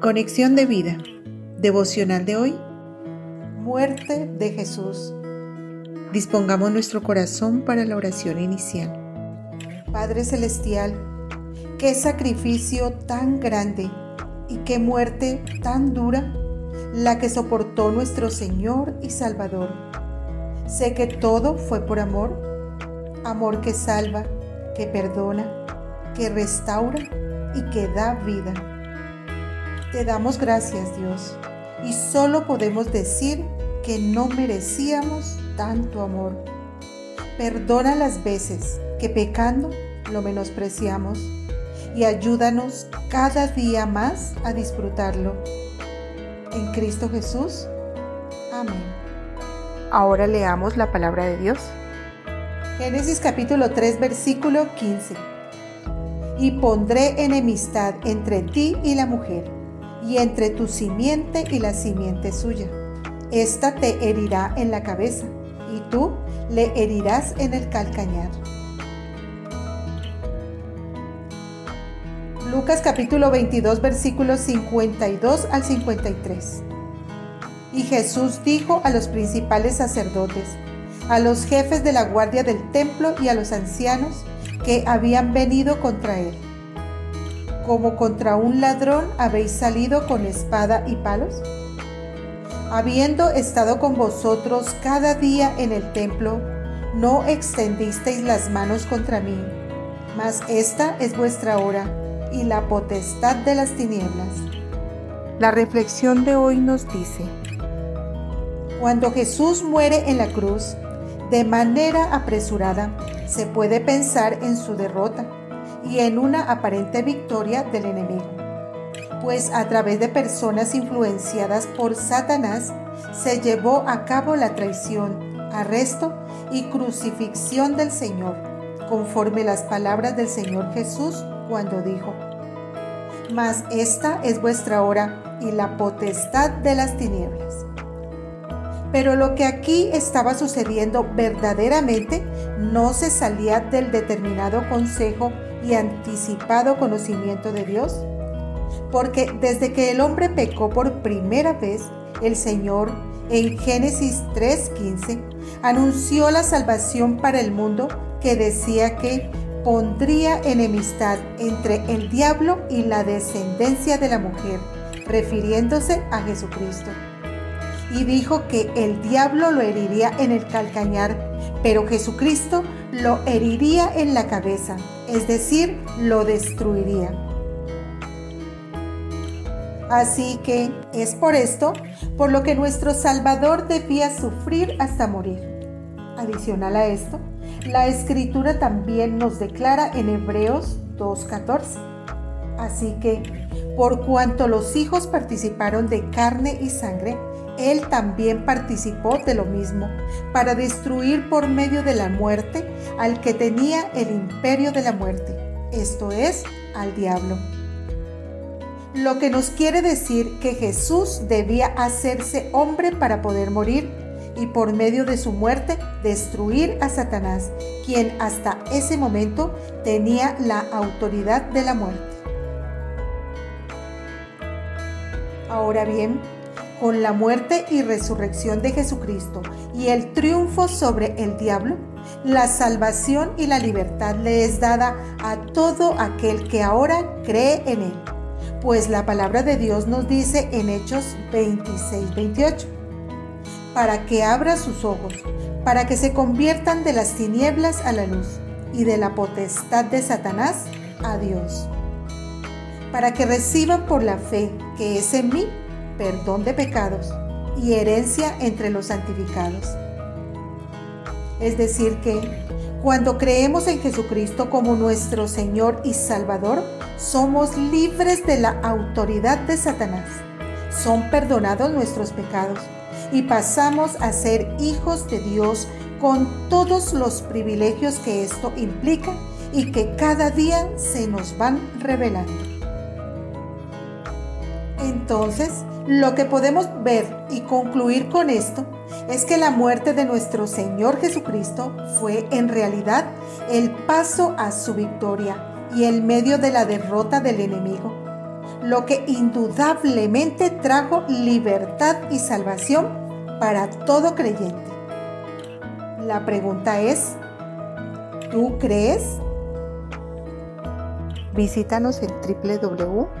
Conexión de vida. Devocional de hoy. Muerte de Jesús. Dispongamos nuestro corazón para la oración inicial. Padre Celestial, qué sacrificio tan grande y qué muerte tan dura la que soportó nuestro Señor y Salvador. Sé que todo fue por amor, amor que salva, que perdona, que restaura y que da vida. Te damos gracias, Dios, y solo podemos decir que no merecíamos tanto amor. Perdona las veces que pecando lo menospreciamos y ayúdanos cada día más a disfrutarlo. En Cristo Jesús. Amén. Ahora leamos la palabra de Dios. Génesis capítulo 3 versículo 15. Y pondré enemistad entre ti y la mujer y entre tu simiente y la simiente suya. Esta te herirá en la cabeza, y tú le herirás en el calcañar. Lucas capítulo 22 versículos 52 al 53. Y Jesús dijo a los principales sacerdotes, a los jefes de la guardia del templo y a los ancianos que habían venido contra él como contra un ladrón habéis salido con espada y palos? Habiendo estado con vosotros cada día en el templo, no extendisteis las manos contra mí, mas esta es vuestra hora y la potestad de las tinieblas. La reflexión de hoy nos dice, cuando Jesús muere en la cruz, de manera apresurada, se puede pensar en su derrota y en una aparente victoria del enemigo. Pues a través de personas influenciadas por Satanás se llevó a cabo la traición, arresto y crucifixión del Señor, conforme las palabras del Señor Jesús cuando dijo, Mas esta es vuestra hora y la potestad de las tinieblas. Pero lo que aquí estaba sucediendo verdaderamente no se salía del determinado consejo y anticipado conocimiento de Dios? Porque desde que el hombre pecó por primera vez, el Señor en Génesis 3:15 anunció la salvación para el mundo que decía que pondría enemistad entre el diablo y la descendencia de la mujer, refiriéndose a Jesucristo. Y dijo que el diablo lo heriría en el calcañar, pero Jesucristo lo heriría en la cabeza, es decir, lo destruiría. Así que es por esto por lo que nuestro Salvador debía sufrir hasta morir. Adicional a esto, la escritura también nos declara en Hebreos 2.14. Así que, por cuanto los hijos participaron de carne y sangre, él también participó de lo mismo, para destruir por medio de la muerte al que tenía el imperio de la muerte, esto es, al diablo. Lo que nos quiere decir que Jesús debía hacerse hombre para poder morir y por medio de su muerte destruir a Satanás, quien hasta ese momento tenía la autoridad de la muerte. Ahora bien, con la muerte y resurrección de Jesucristo y el triunfo sobre el diablo, la salvación y la libertad le es dada a todo aquel que ahora cree en él. Pues la palabra de Dios nos dice en Hechos 26, 28, para que abra sus ojos, para que se conviertan de las tinieblas a la luz y de la potestad de Satanás a Dios, para que reciban por la fe que es en mí perdón de pecados y herencia entre los santificados. Es decir que cuando creemos en Jesucristo como nuestro Señor y Salvador, somos libres de la autoridad de Satanás. Son perdonados nuestros pecados y pasamos a ser hijos de Dios con todos los privilegios que esto implica y que cada día se nos van revelando. Entonces, lo que podemos ver y concluir con esto es que la muerte de nuestro Señor Jesucristo fue en realidad el paso a su victoria y el medio de la derrota del enemigo, lo que indudablemente trajo libertad y salvación para todo creyente. La pregunta es, ¿tú crees? Visítanos en www